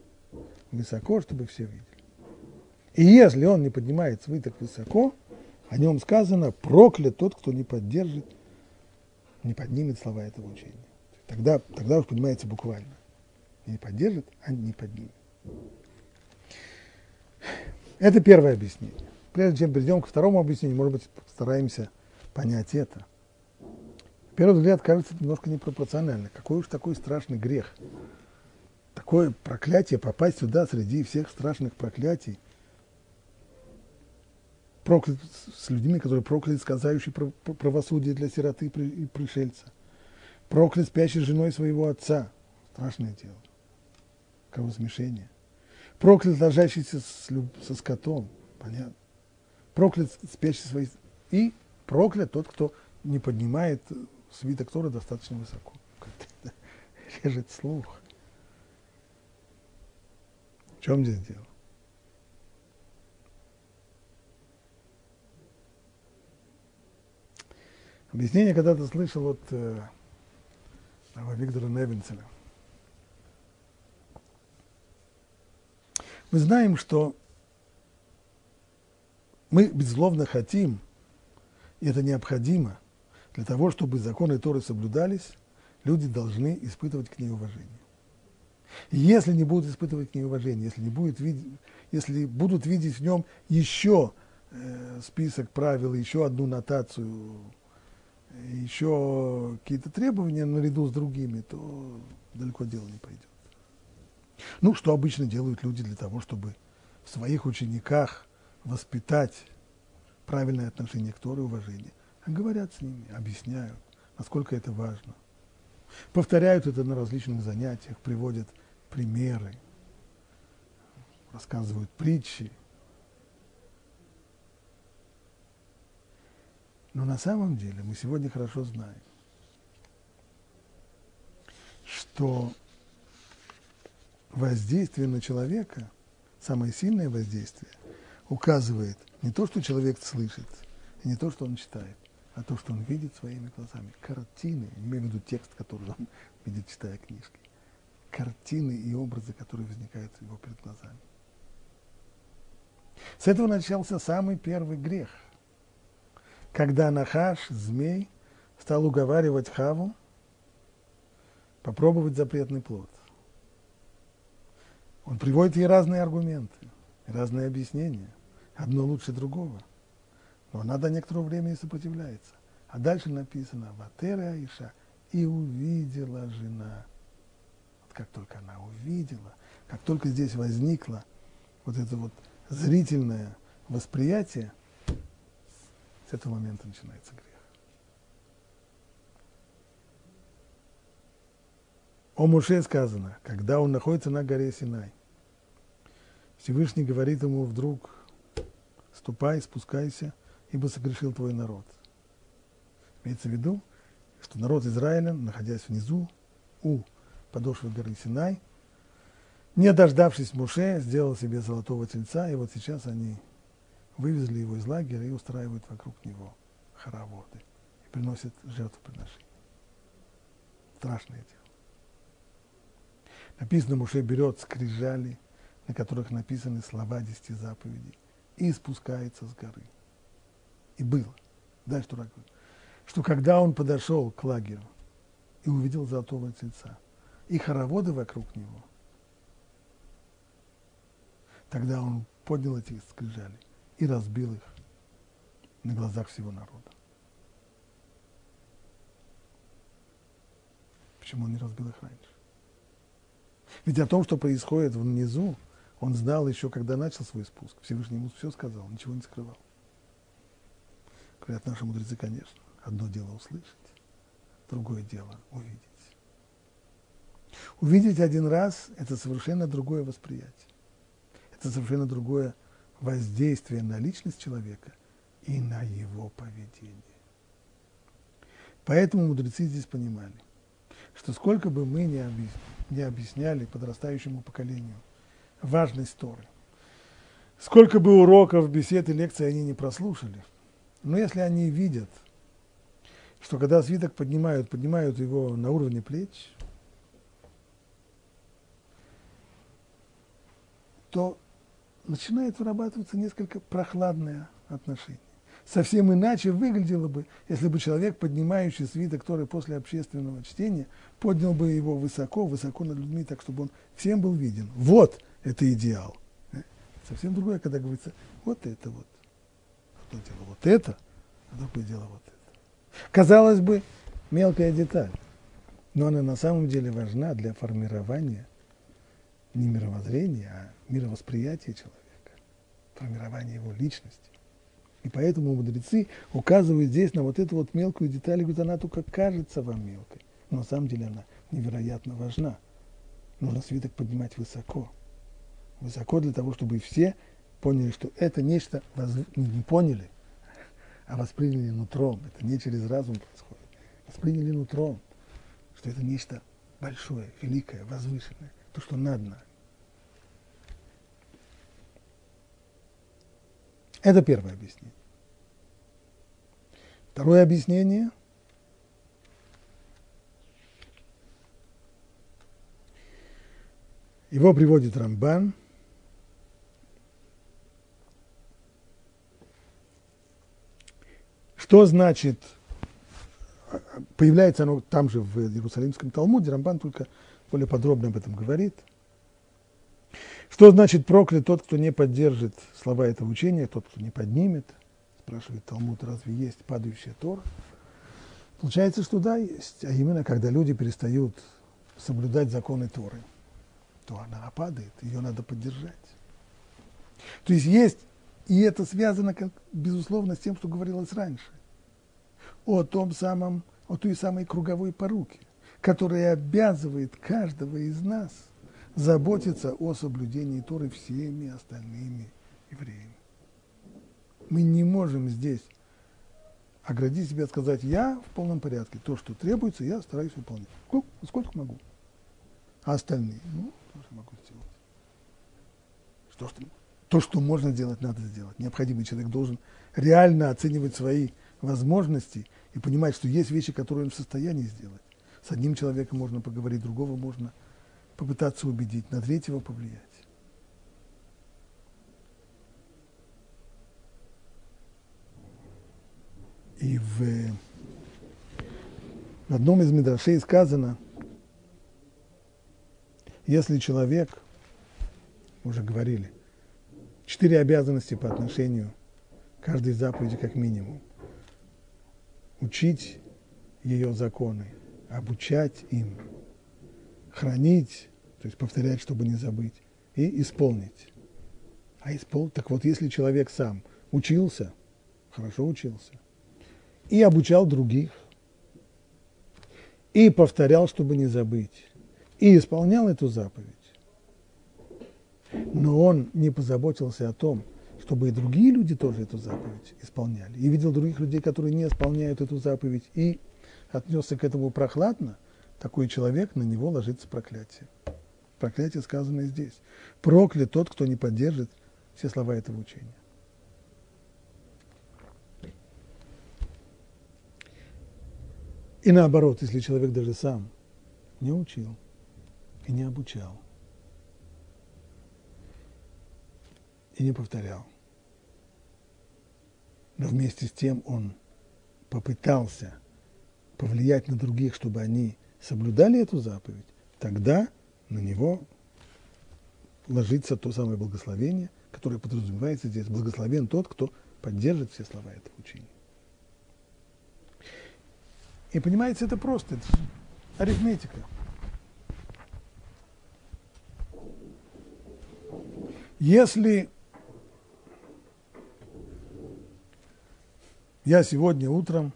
высоко, чтобы все видели. И если он не поднимает свиток высоко, о нем сказано, проклят тот, кто не поддержит, не поднимет слова этого учения. Тогда, тогда уж понимаете буквально. Не поддержит, а не поднимет. Это первое объяснение. Прежде чем перейдем ко второму объяснению, может быть, постараемся понять это. Первый взгляд кажется немножко непропорционально. Какой уж такой страшный грех. Такое проклятие попасть сюда среди всех страшных проклятий – проклят, с людьми, которые прокляты, сказающие правосудие для сироты и пришельца. Проклят спящей женой своего отца. Страшное дело. Кровосмешение. Проклят ложащийся с, со скотом. Понятно. Проклят спящий своей... И проклят тот, кто не поднимает свиток Торы достаточно высоко. Режет слух. В чем здесь дело? Объяснение когда-то слышал от э, Виктора Невинцеля. Мы знаем, что мы, безусловно, хотим, и это необходимо, для того, чтобы законы Торы соблюдались, люди должны испытывать к ней уважение. И если не будут испытывать к ней уважение, если, не будет если будут видеть в нем еще э, список правил, еще одну нотацию еще какие-то требования наряду с другими, то далеко дело не пойдет. Ну, что обычно делают люди для того, чтобы в своих учениках воспитать правильное отношение к Торе, уважение. А говорят с ними, объясняют, насколько это важно. Повторяют это на различных занятиях, приводят примеры, рассказывают притчи, Но на самом деле мы сегодня хорошо знаем, что воздействие на человека, самое сильное воздействие, указывает не то, что человек слышит, и не то, что он читает, а то, что он видит своими глазами. Картины, имею в виду текст, который он видит, читая книжки. Картины и образы, которые возникают у него перед глазами. С этого начался самый первый грех – когда Нахаш, змей, стал уговаривать Хаву попробовать запретный плод. Он приводит ей разные аргументы, разные объяснения. Одно лучше другого. Но она до некоторого времени сопротивляется. А дальше написано «Ватера Аиша» и увидела жена. Вот как только она увидела, как только здесь возникло вот это вот зрительное восприятие, с этого момента начинается грех. О Муше сказано, когда он находится на горе Синай, Всевышний говорит ему вдруг, ступай, спускайся, ибо согрешил твой народ. Имеется в виду, что народ Израиля, находясь внизу, у подошвы горы Синай, не дождавшись Муше, сделал себе золотого тельца, и вот сейчас они вывезли его из лагеря и устраивают вокруг него хороводы и приносят жертвоприношения. Страшное дело. Написано, Муше берет скрижали, на которых написаны слова десяти заповедей, и спускается с горы. И было. Дальше Турак говорит, что когда он подошел к лагерю и увидел золотого тельца и хороводы вокруг него, тогда он поднял эти скрижали и разбил их на глазах всего народа. Почему он не разбил их раньше? Ведь о том, что происходит внизу, Он знал еще, когда начал свой спуск. Всевышний ему все сказал, ничего не скрывал. Говорят наши мудрецы, конечно, одно дело услышать, другое дело увидеть. Увидеть один раз – это совершенно другое восприятие. Это совершенно другое воздействие на личность человека и на его поведение. Поэтому мудрецы здесь понимали, что сколько бы мы ни, объяс... ни объясняли подрастающему поколению важность Торы, сколько бы уроков, бесед и лекций они не прослушали, но если они видят, что когда свиток поднимают, поднимают его на уровне плеч, то начинает вырабатываться несколько прохладное отношение совсем иначе выглядело бы, если бы человек, поднимающий свиток Торы после общественного чтения, поднял бы его высоко, высоко над людьми, так, чтобы он всем был виден. Вот это идеал. Э? Совсем другое, когда говорится, вот это вот. Одно дело вот это, а другое дело вот это. Казалось бы, мелкая деталь, но она на самом деле важна для формирования не мировоззрения, а мировосприятия человека, формирования его личности. И поэтому мудрецы указывают здесь на вот эту вот мелкую деталь, говорят, она только кажется вам мелкой, но на самом деле она невероятно важна. Нужно свиток поднимать высоко. Высоко для того, чтобы все поняли, что это нечто, не поняли, а восприняли нутром. Это не через разум происходит. Восприняли нутром, что это нечто большое, великое, возвышенное, то, что над нами. Это первое объяснение. Второе объяснение. Его приводит Рамбан. Что значит, появляется оно там же в Иерусалимском Талмуде, Рамбан только более подробно об этом говорит – что значит проклят тот, кто не поддержит слова этого учения, тот, кто не поднимет? Спрашивает Талмуд, разве есть падающая Тора? Получается, что да, есть. А именно, когда люди перестают соблюдать законы Торы, то она падает, ее надо поддержать. То есть есть, и это связано, как, безусловно, с тем, что говорилось раньше, о том самом, о той самой круговой поруке, которая обязывает каждого из нас – заботиться о соблюдении Торы всеми остальными евреями. Мы не можем здесь оградить себя, сказать, я в полном порядке, то, что требуется, я стараюсь выполнять. Сколько, сколько могу. А остальные, ну, тоже могу сделать. Что, что, то, что можно сделать, надо сделать. Необходимый человек должен реально оценивать свои возможности и понимать, что есть вещи, которые он в состоянии сделать. С одним человеком можно поговорить, другого можно попытаться убедить, на третьего повлиять. И в, в одном из медрашей сказано, если человек, уже говорили, четыре обязанности по отношению к каждой заповеди как минимум. Учить ее законы, обучать им, хранить, то есть повторять, чтобы не забыть, и исполнить. А испол... Так вот, если человек сам учился, хорошо учился, и обучал других, и повторял, чтобы не забыть, и исполнял эту заповедь, но он не позаботился о том, чтобы и другие люди тоже эту заповедь исполняли, и видел других людей, которые не исполняют эту заповедь, и отнесся к этому прохладно – такой человек, на него ложится проклятие. Проклятие сказано здесь. Проклят тот, кто не поддержит все слова этого учения. И наоборот, если человек даже сам не учил и не обучал, и не повторял, но вместе с тем он попытался повлиять на других, чтобы они соблюдали эту заповедь, тогда на него ложится то самое благословение, которое подразумевается здесь. Благословен тот, кто поддержит все слова этого учения. И понимаете, это просто, это арифметика. Если я сегодня утром,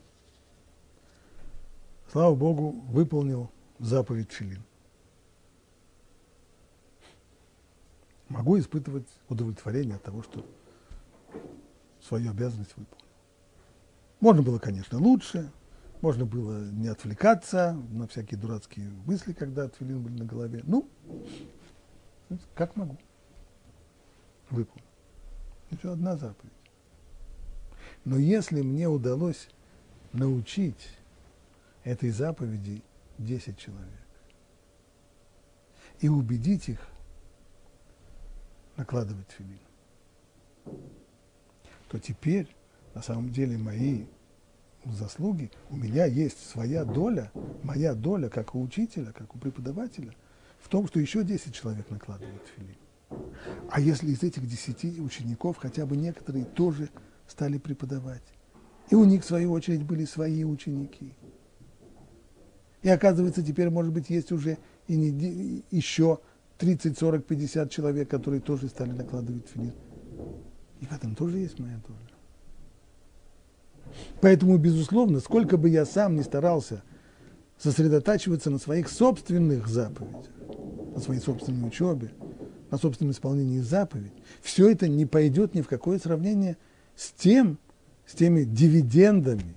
слава Богу, выполнил заповедь Филин, могу испытывать удовлетворение от того, что свою обязанность выполнил. Можно было, конечно, лучше, можно было не отвлекаться на всякие дурацкие мысли, когда отфилин были на голове. Ну, как могу. Выполнил. Это одна заповедь. Но если мне удалось научить этой заповеди 10 человек и убедить их накладывать филин, то теперь на самом деле мои заслуги, у меня есть своя доля, моя доля как у учителя, как у преподавателя, в том, что еще 10 человек накладывают филин. А если из этих 10 учеников хотя бы некоторые тоже стали преподавать, и у них, в свою очередь, были свои ученики. И оказывается, теперь, может быть, есть уже и не, еще 30, 40, 50 человек, которые тоже стали накладывать филин. И в этом тоже есть моя доля. Поэтому, безусловно, сколько бы я сам ни старался сосредотачиваться на своих собственных заповедях, на своей собственной учебе, на собственном исполнении заповедей, все это не пойдет ни в какое сравнение с тем, с теми дивидендами,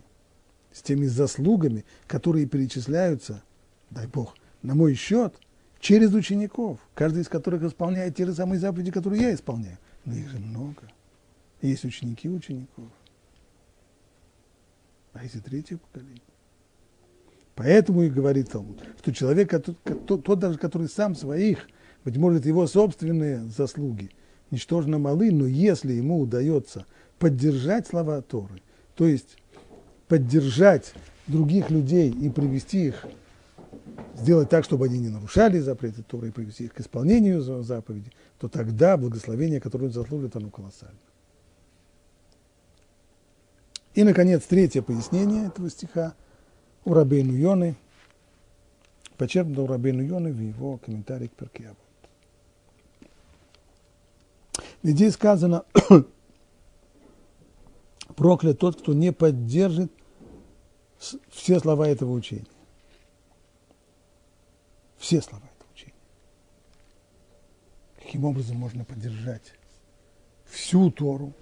с теми заслугами, которые перечисляются, дай Бог, на мой счет, через учеников, каждый из которых исполняет те же самые заповеди, которые я исполняю. Но их же много. Есть ученики учеников а если третье поколение. Поэтому и говорит Талмуд, что человек, тот, тот даже, который сам своих, быть может, его собственные заслуги ничтожно малы, но если ему удается поддержать слова Торы, то есть поддержать других людей и привести их, сделать так, чтобы они не нарушали запреты Торы и привести их к исполнению заповеди, то тогда благословение, которое он заслужит, оно колоссально. И, наконец, третье пояснение этого стиха у Рабейну Йоны, почерпнуто у Рабейну Йоны в его комментарии к Перкеавод. Здесь сказано, проклят тот, кто не поддержит все слова этого учения. Все слова этого учения. Каким образом можно поддержать всю Тору,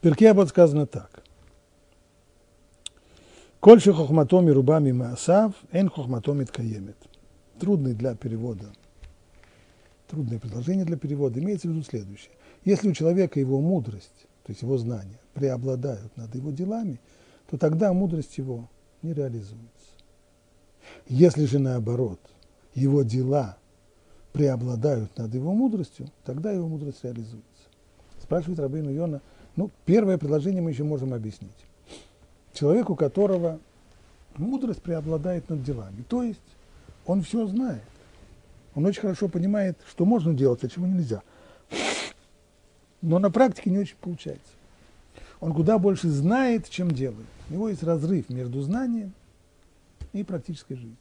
Перке сказано так. Кольше хохматоми рубами маасав, эн хохматоми ткаемет. Трудный для перевода. Трудное предложение для перевода. Имеется в виду следующее. Если у человека его мудрость, то есть его знания, преобладают над его делами, то тогда мудрость его не реализуется. Если же наоборот, его дела преобладают над его мудростью, тогда его мудрость реализуется. Спрашивает Рабейну Йона – ну, первое предложение мы еще можем объяснить. Человек, у которого мудрость преобладает над делами, то есть он все знает. Он очень хорошо понимает, что можно делать, а чего нельзя. Но на практике не очень получается. Он куда больше знает, чем делает. У него есть разрыв между знанием и практической жизнью.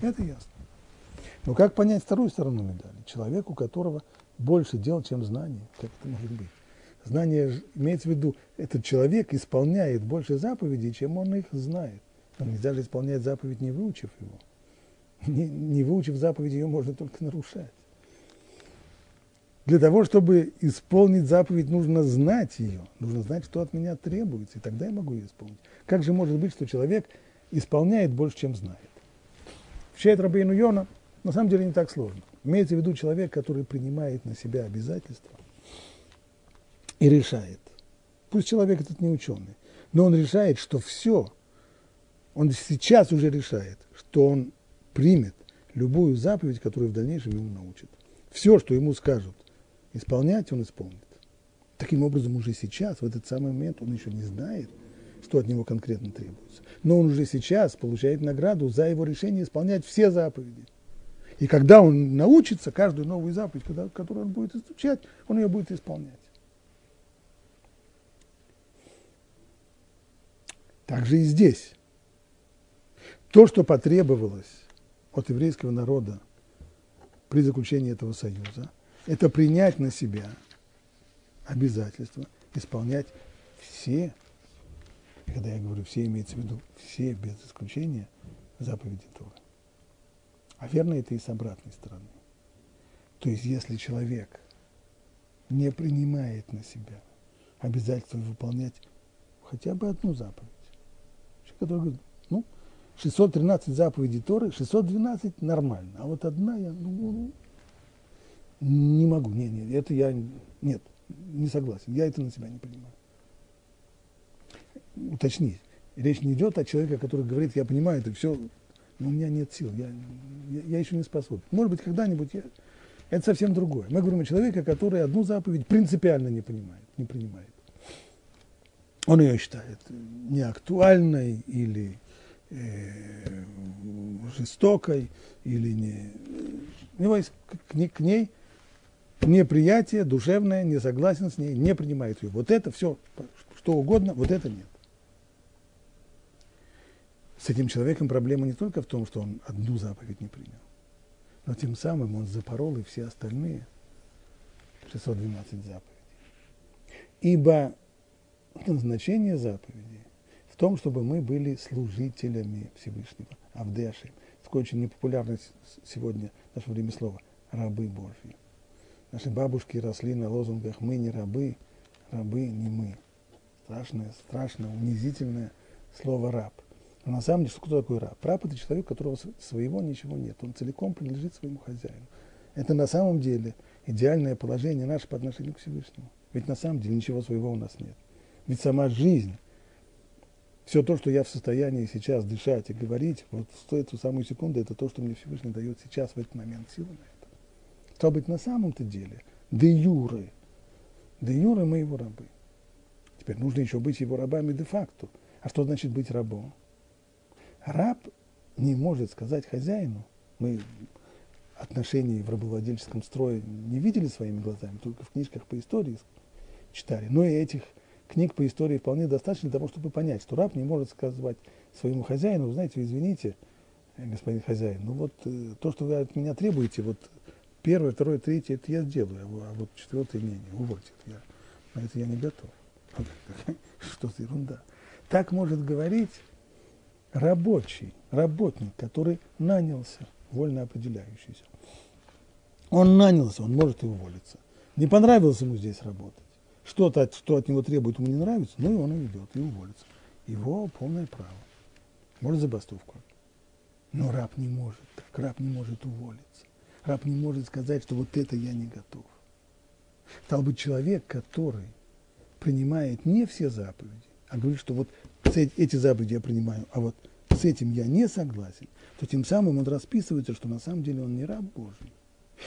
Это ясно. Но как понять вторую сторону медали? Человек, у которого больше дел, чем знание. Как это может быть? Знание имеется в виду, этот человек исполняет больше заповедей, чем он их знает. Но нельзя же исполнять заповедь, не выучив его. Не, не выучив заповедь, ее можно только нарушать. Для того, чтобы исполнить заповедь, нужно знать ее, нужно знать, что от меня требуется, и тогда я могу ее исполнить. Как же может быть, что человек исполняет больше, чем знает? В Шейт Рабейну Йона на самом деле не так сложно. Имеется в виду человек, который принимает на себя обязательства – и решает. Пусть человек этот не ученый, но он решает, что все, он сейчас уже решает, что он примет любую заповедь, которую в дальнейшем ему научат. Все, что ему скажут исполнять, он исполнит. Таким образом, уже сейчас, в этот самый момент, он еще не знает, что от него конкретно требуется. Но он уже сейчас получает награду за его решение исполнять все заповеди. И когда он научится каждую новую заповедь, которую он будет изучать, он ее будет исполнять. Также и здесь. То, что потребовалось от еврейского народа при заключении этого союза, это принять на себя обязательство исполнять все, когда я говорю все, имеется в виду все без исключения заповеди Торы. А верно это и с обратной стороны. То есть, если человек не принимает на себя обязательство выполнять хотя бы одну заповедь, человек, который говорит, ну, 613 заповедей Торы, 612 нормально, а вот одна я ну не могу, не, не, это я, нет, не согласен, я это на себя не понимаю. Уточнить, речь не идет о человеке, который говорит, я понимаю это все, но у меня нет сил, я, я, я еще не способен. Может быть, когда-нибудь я... Это совсем другое. Мы говорим о человеке, который одну заповедь принципиально не понимает, не принимает. Он ее считает неактуальной или э, жестокой, или не... У него есть к, к ней неприятие душевное, не согласен с ней, не принимает ее. Вот это все, что угодно, вот это нет. С этим человеком проблема не только в том, что он одну заповедь не принял, но тем самым он запорол и все остальные 612 заповедей. Ибо назначение заповедей в том, чтобы мы были служителями Всевышнего, Авдеши. Такое очень непопулярное сегодня в наше время слово – рабы Божьи. Наши бабушки росли на лозунгах «мы не рабы, рабы не мы». Страшное, страшное, унизительное слово «раб». Но на самом деле, что кто такой раб? Раб – это человек, у которого своего ничего нет. Он целиком принадлежит своему хозяину. Это на самом деле идеальное положение наше по отношению к Всевышнему. Ведь на самом деле ничего своего у нас нет. Ведь сама жизнь, все то, что я в состоянии сейчас дышать и говорить, вот в эту самую секунду, это то, что мне Всевышний дает сейчас, в этот момент, это. Стало быть, на самом-то деле, де юры, де юры мы его рабы. Теперь нужно еще быть его рабами де-факто. А что значит быть рабом? Раб не может сказать хозяину, мы отношений в рабовладельческом строе не видели своими глазами, только в книжках по истории читали, но и этих книг по истории вполне достаточно для того, чтобы понять, что раб не может сказать своему хозяину, знаете, извините, господин хозяин, ну вот э, то, что вы от меня требуете, вот первое, второе, третье, это я сделаю, а вот четвертое, не, не, увольте, я, на это я не готов. Что за ерунда. Так может говорить рабочий, работник, который нанялся, вольно определяющийся. Он нанялся, он может и уволиться. Не понравилось ему здесь работать. Что-то, что от него требует, ему не нравится, ну и он уйдет, и уволится. Его полное право. Может забастовку. Но раб не может так, раб не может уволиться. Раб не может сказать, что вот это я не готов. Стал быть, человек, который принимает не все заповеди, а говорит, что вот эти заповеди я принимаю, а вот с этим я не согласен, то тем самым он расписывается, что на самом деле он не раб Божий.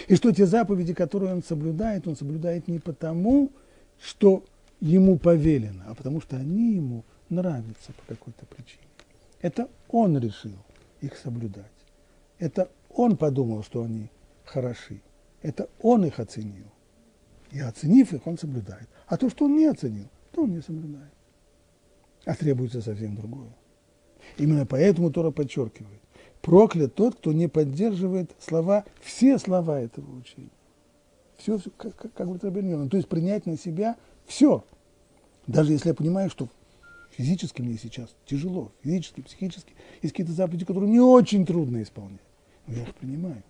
И что те заповеди, которые он соблюдает, он соблюдает не потому, что ему повелено, а потому что они ему нравятся по какой-то причине. Это он решил их соблюдать. Это он подумал, что они хороши. Это он их оценил. И оценив их, он соблюдает. А то, что он не оценил, то он не соблюдает а требуется совсем другое. Именно поэтому Тора подчеркивает, проклят тот, кто не поддерживает слова, все слова этого учения. Все, все как, как, как говорит То есть принять на себя все. Даже если я понимаю, что физически мне сейчас тяжело, физически, психически, есть какие-то заповеди, которые не очень трудно исполнять. Но я их принимаю.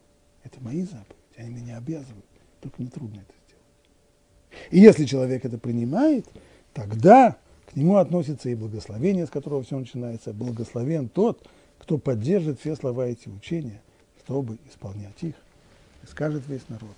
Это мои заповеди, они меня обязывают. Только не трудно это сделать. И если человек это принимает, тогда к нему относится и благословение, с которого все начинается. Благословен тот, кто поддержит все слова эти учения, чтобы исполнять их. И скажет весь народ.